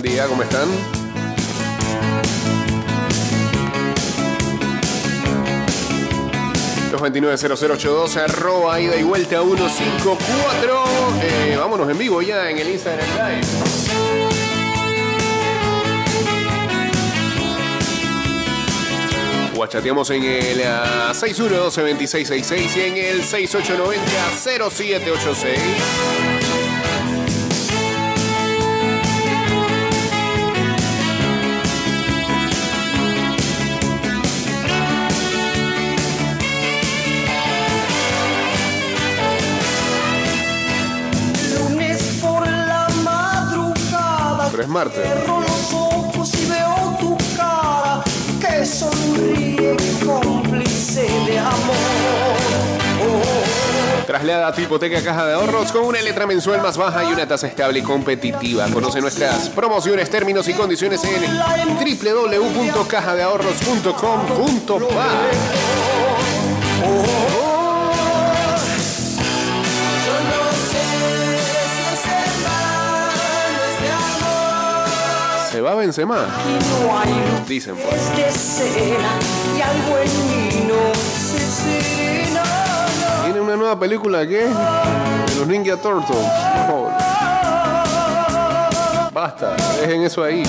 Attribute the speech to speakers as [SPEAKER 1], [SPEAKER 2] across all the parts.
[SPEAKER 1] Buen día, ¿cómo están? 290082 arroba ida y vuelta 154. Eh, vámonos en vivo ya en el Instagram Live. Guachateamos en el ah, 6112-2666 y en el 6890-0786. Martes.
[SPEAKER 2] Los ojos y veo tu cara que sonríe cómplice de amor.
[SPEAKER 1] Traslada tu hipoteca a Caja de Ahorros con una letra mensual más baja y una tasa estable y competitiva. Conoce nuestras promociones, términos y condiciones en www.cajadeahorros.com.pa. Se va Benzema, dicen pues. Tiene una nueva película que de los Ninja Turtles. Basta, dejen eso ahí.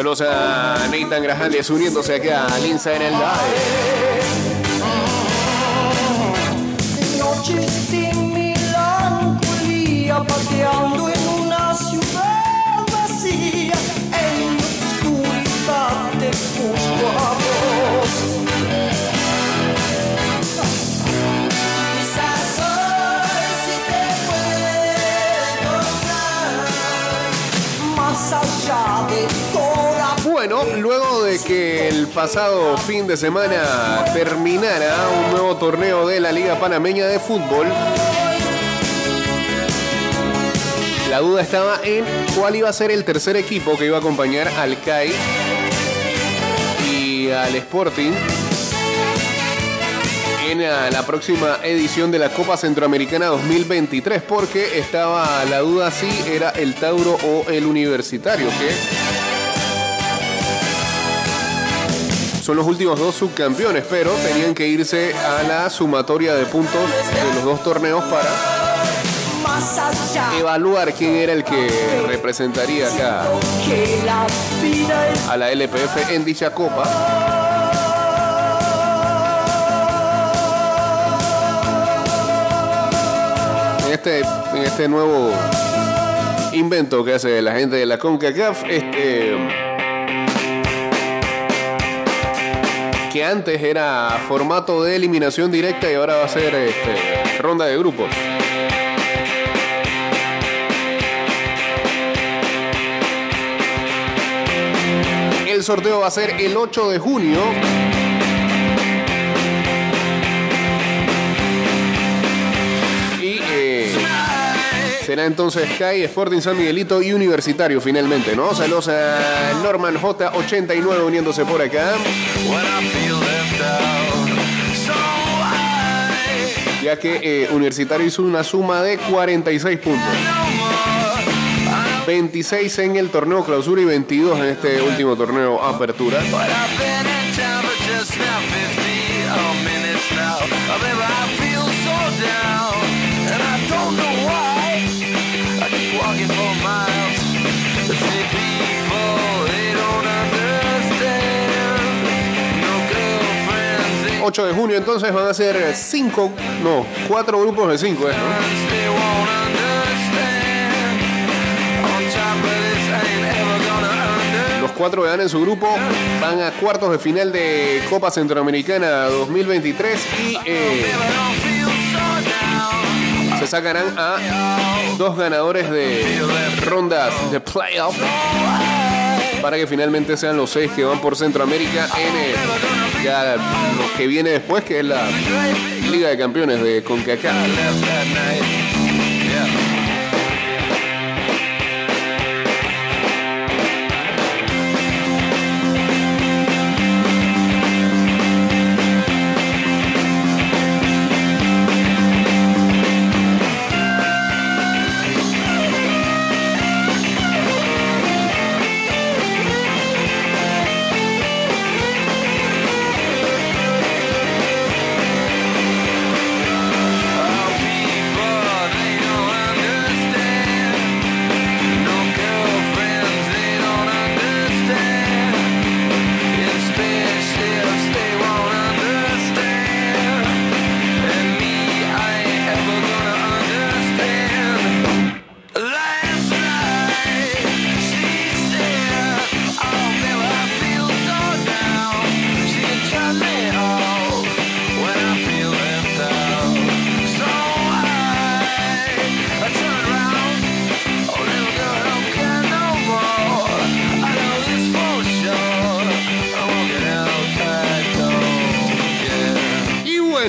[SPEAKER 1] Saludos a Nathan Grajales uniéndose acá al Instagram Live. Pasado fin de semana terminara un nuevo torneo de la Liga Panameña de Fútbol, la duda estaba en cuál iba a ser el tercer equipo que iba a acompañar al CAI y al Sporting en la próxima edición de la Copa Centroamericana 2023, porque estaba la duda si era el Tauro o el Universitario, que son los últimos dos subcampeones, pero tenían que irse a la sumatoria de puntos de los dos torneos para evaluar quién era el que representaría acá a la LPF en dicha copa. En este, en este nuevo invento que hace la gente de la CONCACAF, este que antes era formato de eliminación directa y ahora va a ser este, ronda de grupos. El sorteo va a ser el 8 de junio. Será entonces Sky, Sporting San Miguelito y Universitario finalmente, ¿no? Saludos a Norman J89 uniéndose por acá. Ya que eh, Universitario hizo una suma de 46 puntos. 26 en el torneo clausura y 22 en este último torneo apertura. 8 de junio entonces van a ser 5, no, 4 grupos de 5, ¿eh? Los cuatro que ganen su grupo van a cuartos de final de Copa Centroamericana 2023 y eh, se sacarán a dos ganadores de rondas de playoff para que finalmente sean los seis que van por Centroamérica en eh, ya que viene después, que es la Liga de Campeones de CONCACAF.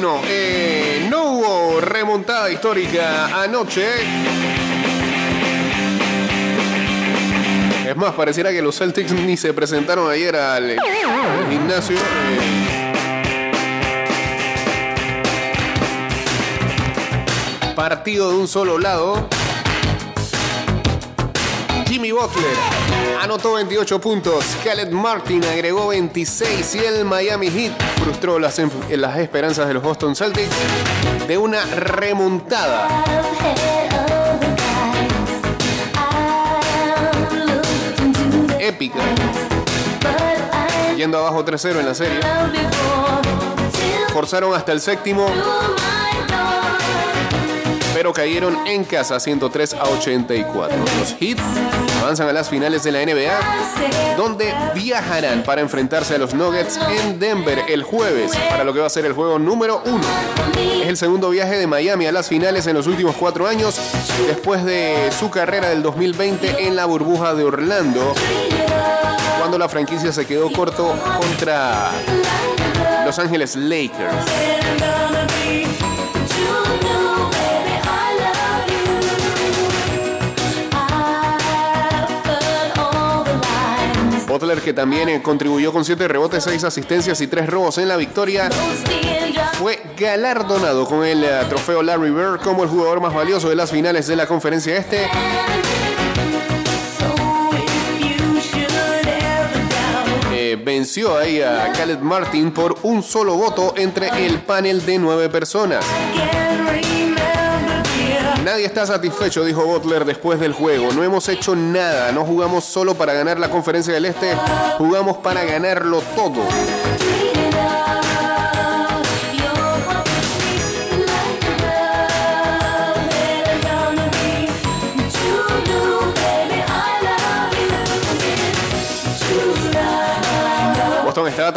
[SPEAKER 1] Bueno, eh, no hubo remontada histórica anoche. Es más, pareciera que los Celtics ni se presentaron ayer al, al gimnasio. eh. Partido de un solo lado. Jimmy Butler anotó 28 puntos. Khaled Martin agregó 26 y el Miami Heat frustró las, esperanzas de los Boston Celtics de una remontada. Épica. Yendo abajo 3-0 en la serie. Forzaron hasta el séptimo, pero cayeron en casa 103 a 84. Los Heat avanzan a las finales de la NBA, donde viajarán para enfrentarse a los Nuggets en Denver el jueves, para lo que va a ser el juego número uno. Es el segundo viaje de Miami a las finales en los últimos cuatro años, después de su carrera del 2020 en la burbuja de Orlando, cuando la franquicia se quedó corto contra Los Ángeles Lakers. Butler, que también eh, contribuyó con 7 rebotes, 6 asistencias y 3 robos en la victoria, fue galardonado con el eh, trofeo Larry Bird como el jugador más valioso de las finales de la conferencia este. Eh, venció ahí a Khaled Martin por un solo voto entre el panel de 9 personas. Nadie está satisfecho, dijo Butler después del juego. No hemos hecho nada, no jugamos solo para ganar la conferencia del Este, jugamos para ganarlo todo.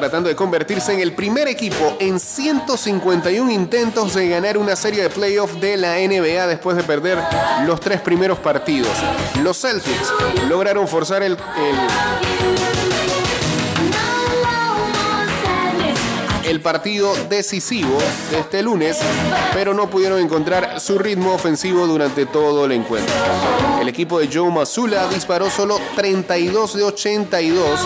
[SPEAKER 1] Tratando de convertirse en el primer equipo en 151 intentos de ganar una serie de playoffs de la NBA después de perder los tres primeros partidos. Los Celtics lograron forzar el, el- el partido decisivo de este lunes, pero no pudieron encontrar su ritmo ofensivo durante todo el encuentro. El equipo de Joe Mazzulla disparó solo 32 de 82,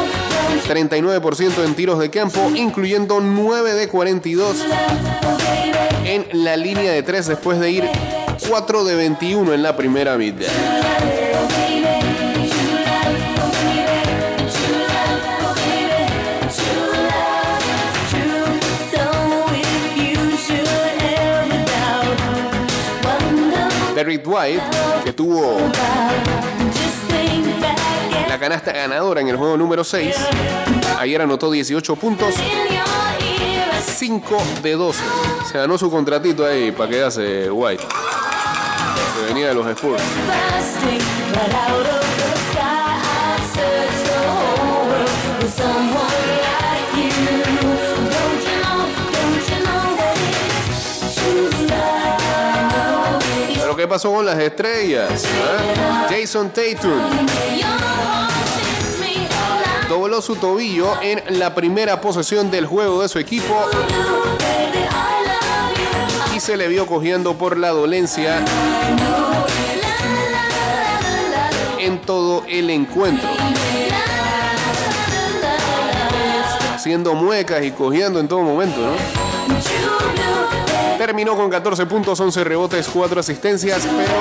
[SPEAKER 1] 39% en tiros de campo, incluyendo 9 de 42 en la línea de 3 después de ir 4 de 21 en la primera mitad. Derrick White, que tuvo la canasta ganadora en el juego número 6, ayer anotó 18 puntos, 5 de 12. Se ganó su contratito ahí para quedarse White, que venía de los Spurs. ¿Qué pasó con las estrellas? ¿Ah? Jason Tatum dobló su tobillo en la primera posesión del juego de su equipo y se le vio cogiendo por la dolencia en todo el encuentro. Haciendo muecas y cogiendo en todo momento, ¿no? Terminó con 14 puntos, 11 rebotes, 4 asistencias, pero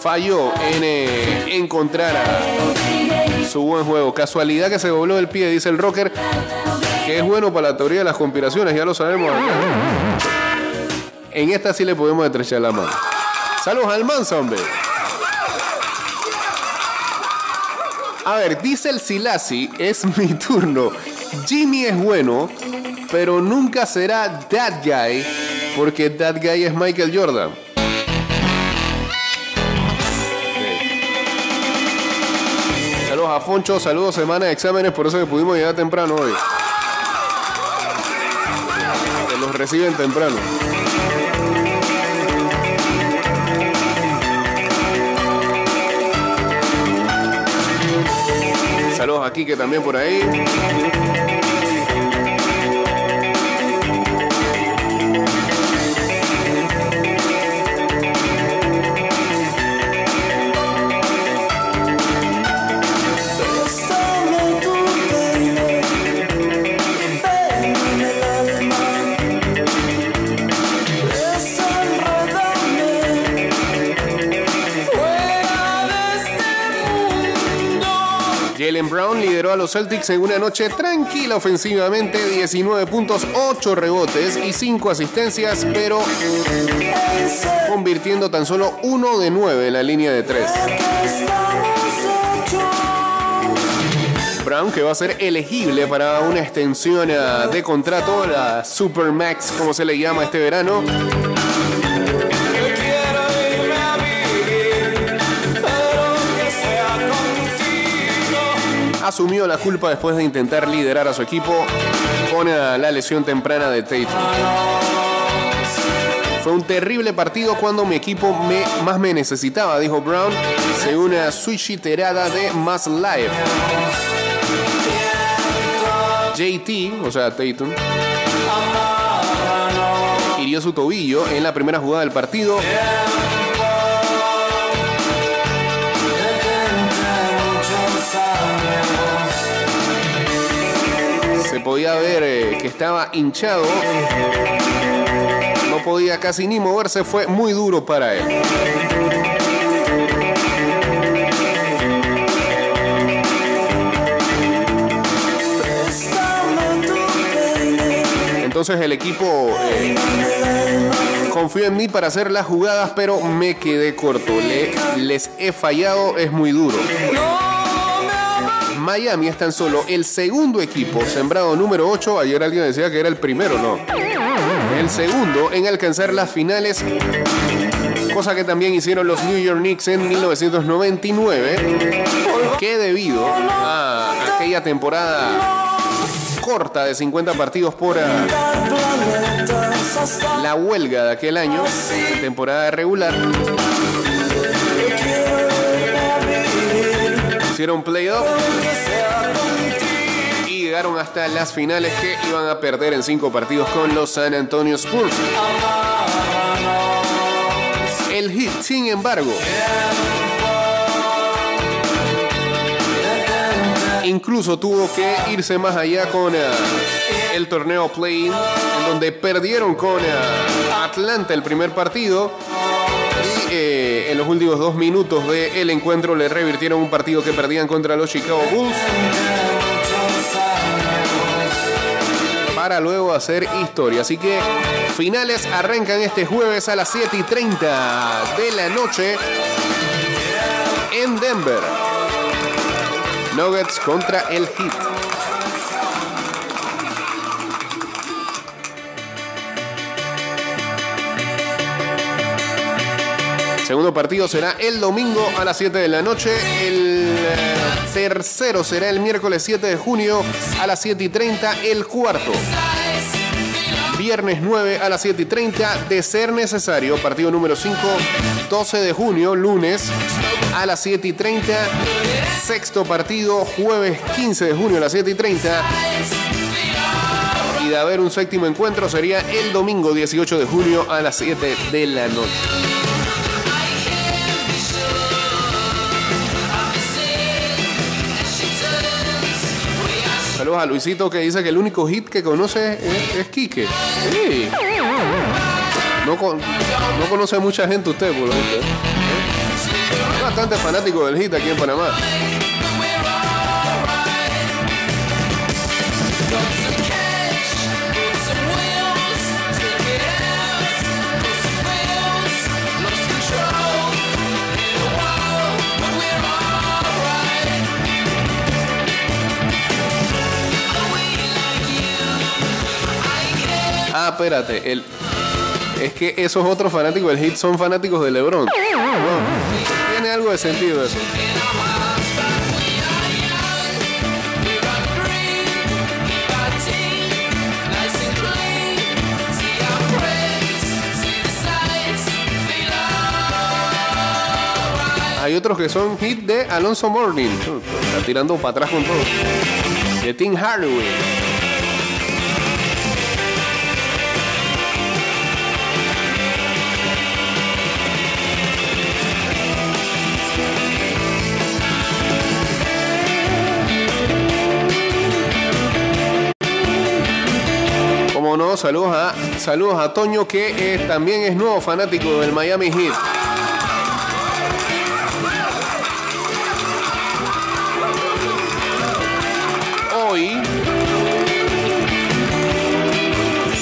[SPEAKER 1] falló en eh, encontrar su buen juego. Casualidad que se dobló el pie, dice el rocker, que es bueno para la teoría de las conspiraciones, ya lo sabemos. En esta sí le podemos estrechar la mano. Saludos al Mansa, hombre. A ver, dice el Silasi, es mi turno. Jimmy es bueno, pero nunca será that guy, porque that guy es Michael Jordan. Saludos a Foncho, saludos semana de exámenes, por eso que pudimos llegar temprano hoy. Que los reciben temprano. Saludos que también por ahí. Los Celtics en una noche tranquila ofensivamente, 19 puntos, 8 rebotes y 5 asistencias, pero convirtiendo tan solo 1 de 9 en la línea de 3.
[SPEAKER 2] Que estamos hechos.
[SPEAKER 1] Brown que va a ser elegible para una extensión ah, de contrato, la Supermax como se le llama este verano. Asumió la culpa después de intentar liderar a su equipo con la lesión temprana de Tatum. Fue un terrible partido cuando mi equipo me, más me necesitaba, dijo Brown, según una switchiterada de Mass Live. JT, o sea, Tatum, hirió su tobillo en la primera jugada del partido. Podía ver eh, que estaba hinchado. No podía casi ni moverse, fue muy duro para él. Entonces el equipo eh, confió en mí para hacer las jugadas, pero me quedé corto. Le- les he fallado, es muy duro. Miami es tan solo el segundo equipo, sembrado número 8. Ayer alguien decía que era el primero, no. El segundo en alcanzar las finales, cosa que también hicieron los New York Knicks en 1999, que debido a aquella temporada corta de 50 partidos por ah, la huelga de aquel año, temporada regular, hicieron playoff y llegaron hasta las finales que iban a perder en cinco partidos con los San Antonio Spurs. El Heat, sin embargo, incluso tuvo que irse más allá con eh, el torneo play-in, en donde perdieron con eh, Atlanta el primer partido. Eh, en los últimos dos minutos del encuentro le revirtieron un partido que perdían contra los Chicago Bulls. Para luego hacer historia. Así que finales arrancan este jueves a las 7 y 30 de la noche en Denver. Nuggets contra el Heat. Segundo partido será el domingo a las 7 de la noche. El eh, tercero será el miércoles 7 de junio a las 7 y 30. El cuarto. Viernes 9 a las 7 y 30. De ser necesario, partido número 5. 12 de junio, lunes a las 7 y 30. Sexto partido, jueves 15 de junio a las 7 y 30. Y de haber un séptimo encuentro sería el domingo 18 de junio a las 7 de la noche. Saludos a Luisito que dice que el único hit que conoce es, es Quique. Sí. No, con- no conoce mucha gente usted, por lo visto, ¿eh? Bastante fanático del hit aquí en Panamá. Ah, espérate. El... Es que esos otros fanáticos del hit son fanáticos de LeBron. Tiene algo de sentido eso. hay otros que son hit de Alonso Morning. Está tirando para atrás con todo. De Tim Hardaway. Saludos a, saludos a Toño que eh, también es nuevo fanático del Miami Heat. Hoy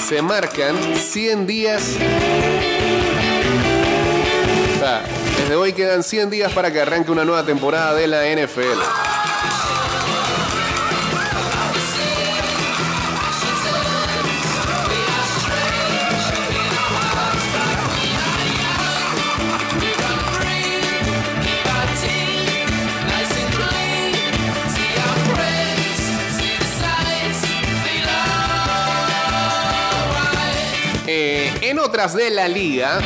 [SPEAKER 1] se marcan 100 días. Sea, desde hoy quedan 100 días para que arranque una nueva temporada de la NFL. De la liga.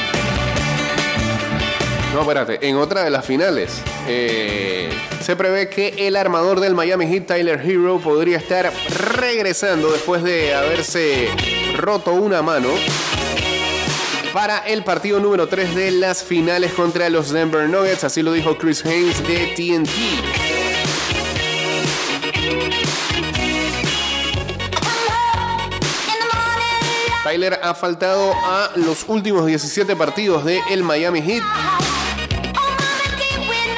[SPEAKER 1] No, espérate, en otra de las finales. eh, se prevé que el armador del Miami Heat, Tyler Hero, podría estar regresando después de haberse roto una mano para el partido número 3 de las finales contra los Denver Nuggets. Así lo dijo Chris Haynes de TNT. Tyler ha faltado a los últimos 17 partidos de el Miami Heat.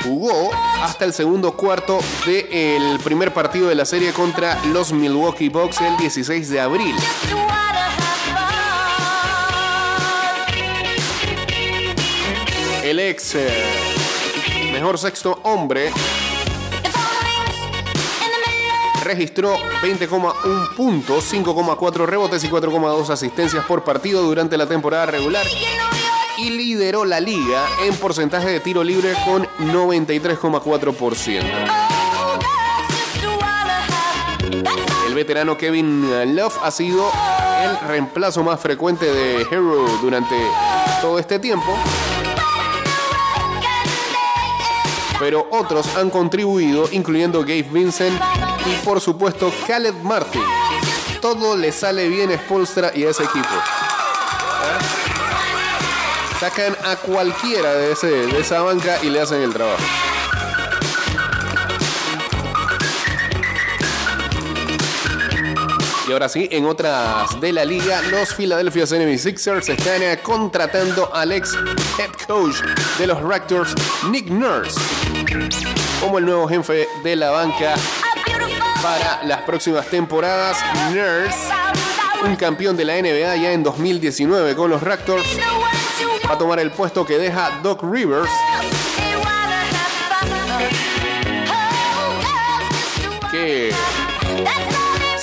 [SPEAKER 1] Jugó hasta el segundo cuarto del primer partido de la serie contra los Milwaukee Bucks el 16 de abril. El ex eh, mejor sexto hombre registró 20,1 puntos, 5,4 rebotes y 4,2 asistencias por partido durante la temporada regular y lideró la liga en porcentaje de tiro libre con 93,4%. El veterano Kevin Love ha sido el reemplazo más frecuente de Hero durante todo este tiempo, pero otros han contribuido, incluyendo Gabe Vincent y por supuesto Caleb Martin. Todo le sale bien a Spolstra y a ese equipo. Sacan a cualquiera de, esa banca y le hacen el trabajo. Y ahora sí, en otras de la liga, los Philadelphia 76ers están eh, contratando al ex head coach de los Raptors, Nick Nurse, como el nuevo jefe de la banca para las próximas temporadas. Nurse, un campeón de la NBA ya en 2019 con los Raptors, va a tomar el puesto que deja Doc Rivers, que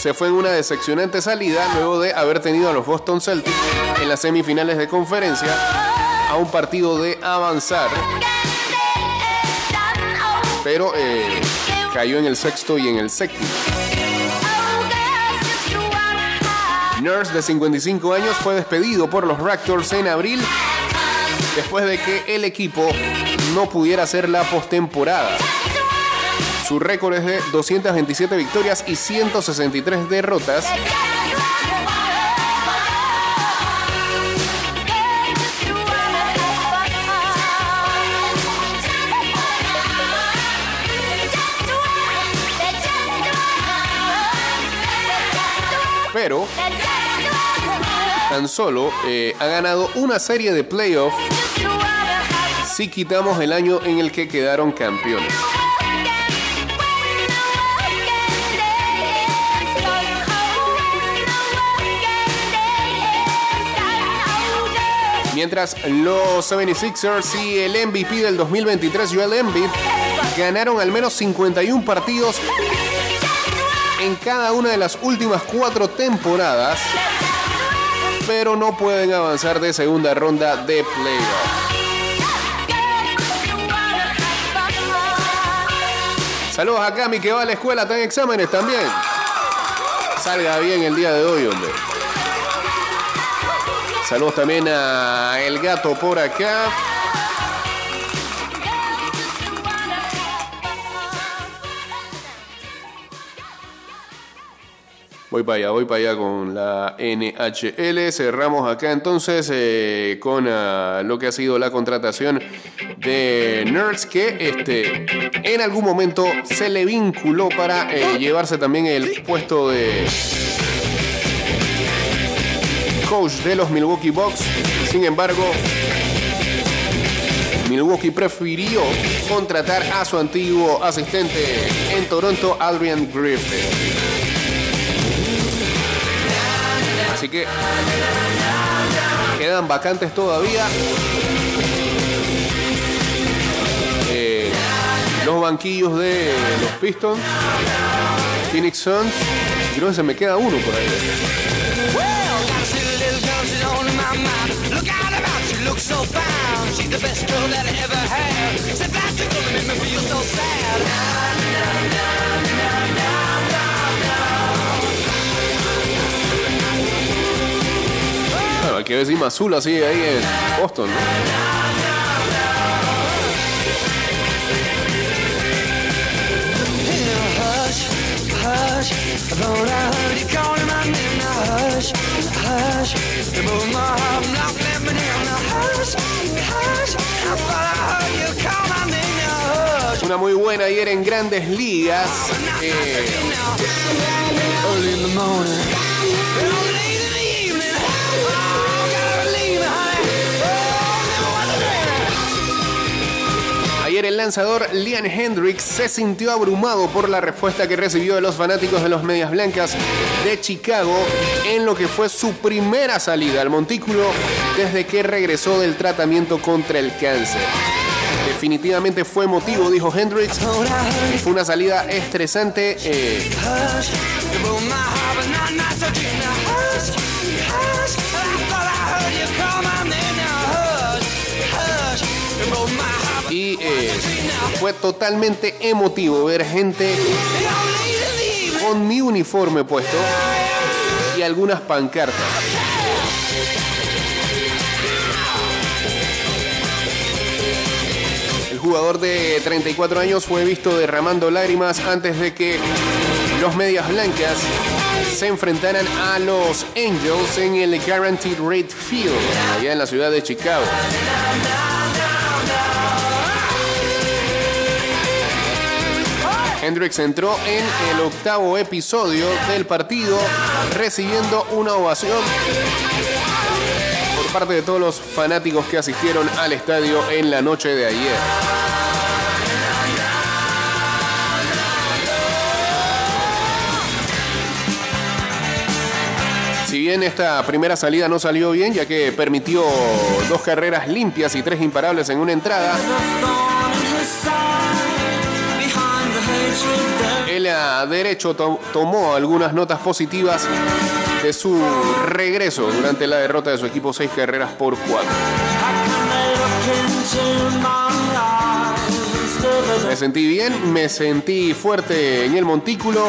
[SPEAKER 1] se fue en una decepcionante salida luego de haber tenido a los Boston Celtics en las semifinales de conferencia a un partido de avanzar, pero eh, cayó en el sexto y en el séptimo. Nurse, de 55 años, fue despedido por los Raptors en abril después de que el equipo no pudiera hacer la postemporada. Su récord es de 227 victorias y 163 derrotas. Pero tan solo eh, ha ganado una serie de playoffs si quitamos el año en el que quedaron campeones. Mientras los 76ers y el MVP del 2023, Joel Embiid, ganaron al menos 51 partidos en cada una de las últimas cuatro temporadas, pero no pueden avanzar de segunda ronda de playoff. Saludos a Cami que va a la escuela, en exámenes también. Salga bien el día de hoy, hombre. Saludos también a El Gato por acá. Voy para allá, voy para allá con la NHL. Cerramos acá entonces eh, con ah, lo que ha sido la contratación de Nerds, que este, en algún momento se le vinculó para eh, llevarse también el puesto de coach de los Milwaukee Bucks. Sin embargo, Milwaukee prefirió contratar a su antiguo asistente en Toronto, Adrian Griffith. Así que quedan vacantes todavía. Eh, los banquillos de los Pistons, Phoenix Suns. Creo que se me queda uno por ahí.
[SPEAKER 3] Look out about, she looks so. She's the best girl that I ever had.
[SPEAKER 1] Que ahí en Boston, ¿no?
[SPEAKER 3] Hush, you broke my heart, not let me down. Now hush, hush, I thought I heard you call my name. Now hush.
[SPEAKER 1] Una muy buena ayer en grandes ligas. Eh,
[SPEAKER 3] Early in the morning,
[SPEAKER 1] El lanzador Liam Hendricks se sintió abrumado por la respuesta que recibió de los fanáticos de los Medias Blancas de Chicago en lo que fue su primera salida al montículo desde que regresó del tratamiento contra el cáncer. Definitivamente fue emotivo, dijo Hendricks. Fue una salida estresante. eh,
[SPEAKER 3] broke my
[SPEAKER 1] y eh, fue totalmente emotivo ver gente con mi uniforme puesto y algunas pancartas. El jugador de 34 años fue visto derramando lágrimas antes de que los medias blancas se enfrentaran a los Angels en el Guaranteed Rate Field, allá en la ciudad de Chicago. Hendricks entró en el octavo episodio del partido recibiendo una ovación por parte de todos los fanáticos que asistieron al estadio en la noche de ayer. Si bien esta primera salida no salió bien, ya que permitió dos carreras limpias y tres imparables en una entrada, derecho to- tomó algunas notas positivas de su regreso durante la derrota de su equipo seis carreras por cuatro. Me sentí bien, me sentí fuerte en el montículo.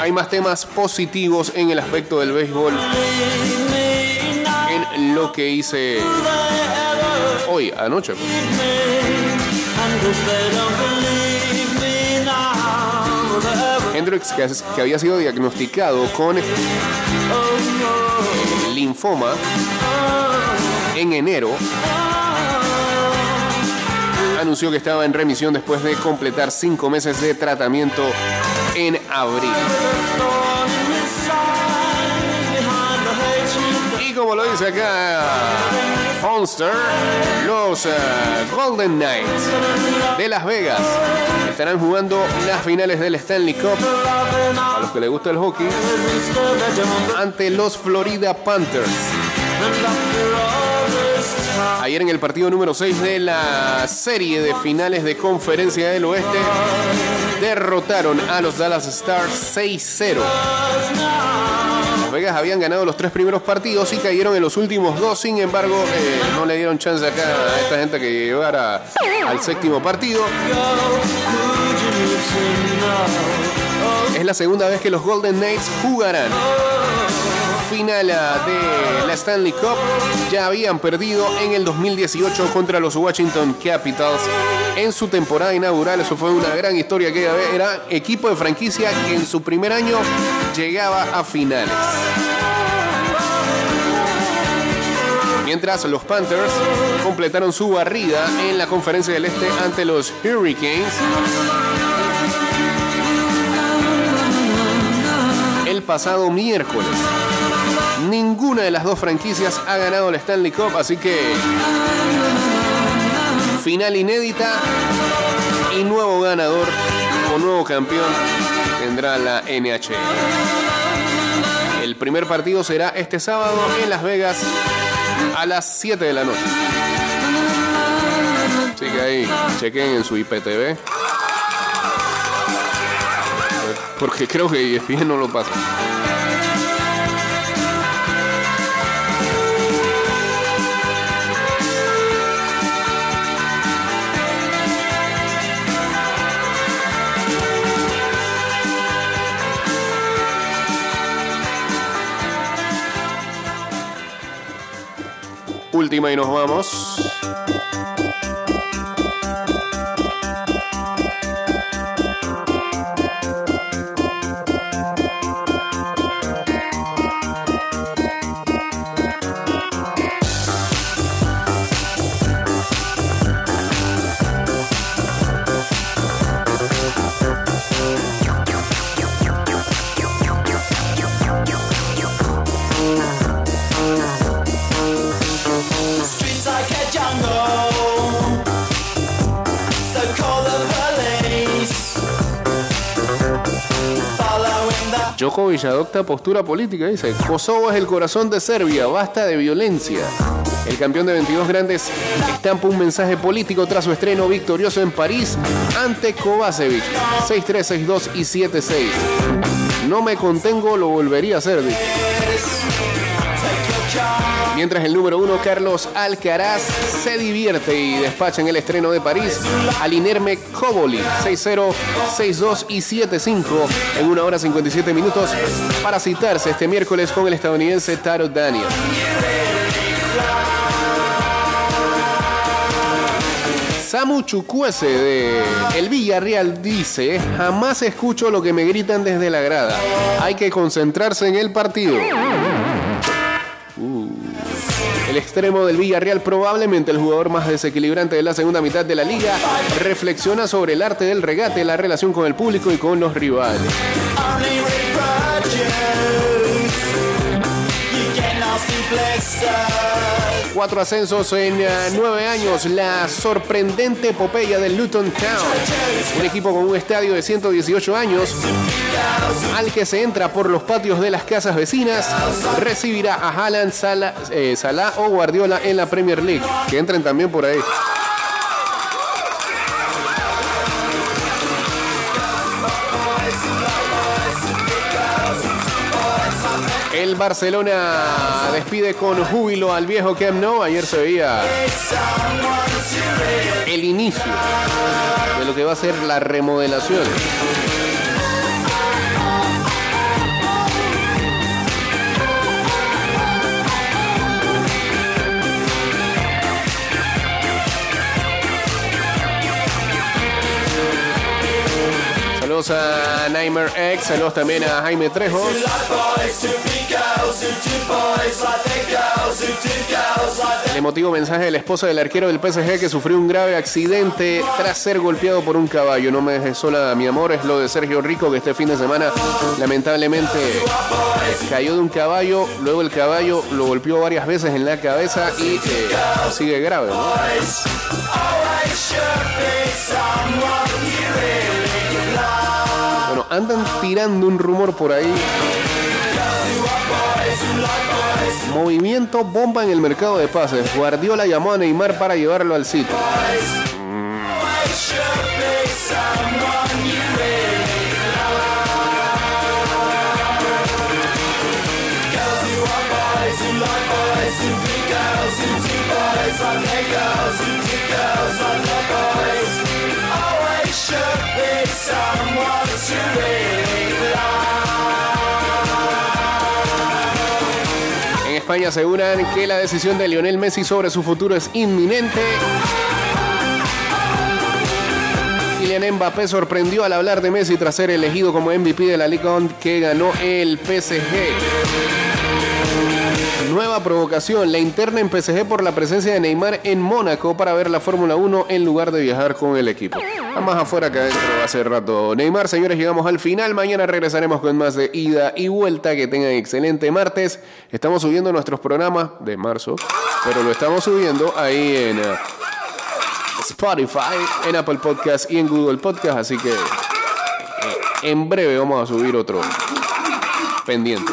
[SPEAKER 1] Hay más temas positivos en el aspecto del béisbol en lo que hice hoy, anoche. Hendricks, que, que había sido diagnosticado con linfoma en enero, anunció que estaba en remisión después de completar cinco meses de tratamiento en abril. Y como lo dice acá Monster, los eh, Golden Knights de Las Vegas estarán jugando las finales del Stanley Cup, a los que les gusta el hockey, ante los Florida Panthers. Ayer en el partido número 6 de la serie de finales de conferencia del oeste, derrotaron a los Dallas Stars 6-0. Vegas habían ganado los tres primeros partidos y cayeron en los últimos dos, sin embargo, eh, no le dieron chance acá a esta gente que llegara al séptimo partido. Es la segunda vez que los Golden Knights jugarán final ah, de la Stanley Cup. Ya habían perdido en el 2018 contra los Washington Capitals en su temporada inaugural. Eso fue una gran historia vez. Era equipo de franquicia que en su primer año llegaba a finales. Mientras los Panthers completaron su barrida en la conferencia del Este ante los Hurricanes. El pasado miércoles. Ninguna de las dos franquicias ha ganado la Stanley Cup, así que final inédita y nuevo ganador o nuevo campeón tendrá la NHL. El primer partido será este sábado en Las Vegas a las 7 de la noche. Así que ahí, chequen en su IPTV. Porque creo que ESPN no lo pasa. Última y nos vamos. Djokovic adopta postura política, dice. Kosovo es el corazón de Serbia, basta de violencia. El campeón de 22 grandes estampa un mensaje político tras su estreno victorioso en París ante Kovacevic. 6-3, 6-2 y 7-6. No me contengo, lo volvería a hacer. dice. Mientras el número uno, Carlos Alcaraz, se divierte y despacha en el estreno de París al Inerme Koboli 6-0, 6-2 y 7-5 en una hora 57 minutos para citarse este miércoles con el estadounidense Taro Daniel. Samu Chukwueze de El Villarreal dice, jamás escucho lo que me gritan desde la grada. Hay que concentrarse en el partido. El extremo del Villarreal, probablemente el jugador más desequilibrante de la segunda mitad de la liga, reflexiona sobre el arte del regate, la relación con el público y con los rivales. Cuatro ascensos en eh, nueve años, la sorprendente epopeya del Luton Town. Un equipo con un estadio de 118 años, al que se entra por los patios de las casas vecinas, recibirá a Haaland, Salah, eh, Salah o Guardiola en la Premier League. Que entren también por ahí. El Barcelona despide con júbilo al viejo Camp Nou. Ayer se veía el inicio de lo que va a ser la remodelación. Saludos a Nightmare X, saludos también a Jaime Trejo. El emotivo mensaje de la esposa del arquero del PSG que sufrió un grave accidente tras ser golpeado por un caballo. No me dejes sola, mi amor. Es lo de Sergio Rico que este fin de semana lamentablemente cayó de un caballo. Luego el caballo lo golpeó varias veces en la cabeza y eh, sigue grave. Bueno, andan tirando un rumor por ahí. Movimiento bomba en el mercado de pases. Guardiola llamó a Neymar para llevarlo al sitio. España aseguran que la decisión de Lionel Messi sobre su futuro es inminente. Kylian Mbappé sorprendió al hablar de Messi tras ser elegido como MVP de la Liga que ganó el PSG. Nueva provocación, la interna en PSG por la presencia de Neymar en Mónaco para ver la Fórmula 1 en lugar de viajar con el equipo. Está más afuera que adentro hace rato. Neymar, señores, llegamos al final. Mañana regresaremos con más de ida y vuelta. Que tengan excelente martes. Estamos subiendo nuestros programas de marzo, pero lo estamos subiendo ahí en eh, Spotify, en Apple Podcast y en Google Podcast. Así que eh, en breve vamos a subir otro pendiente.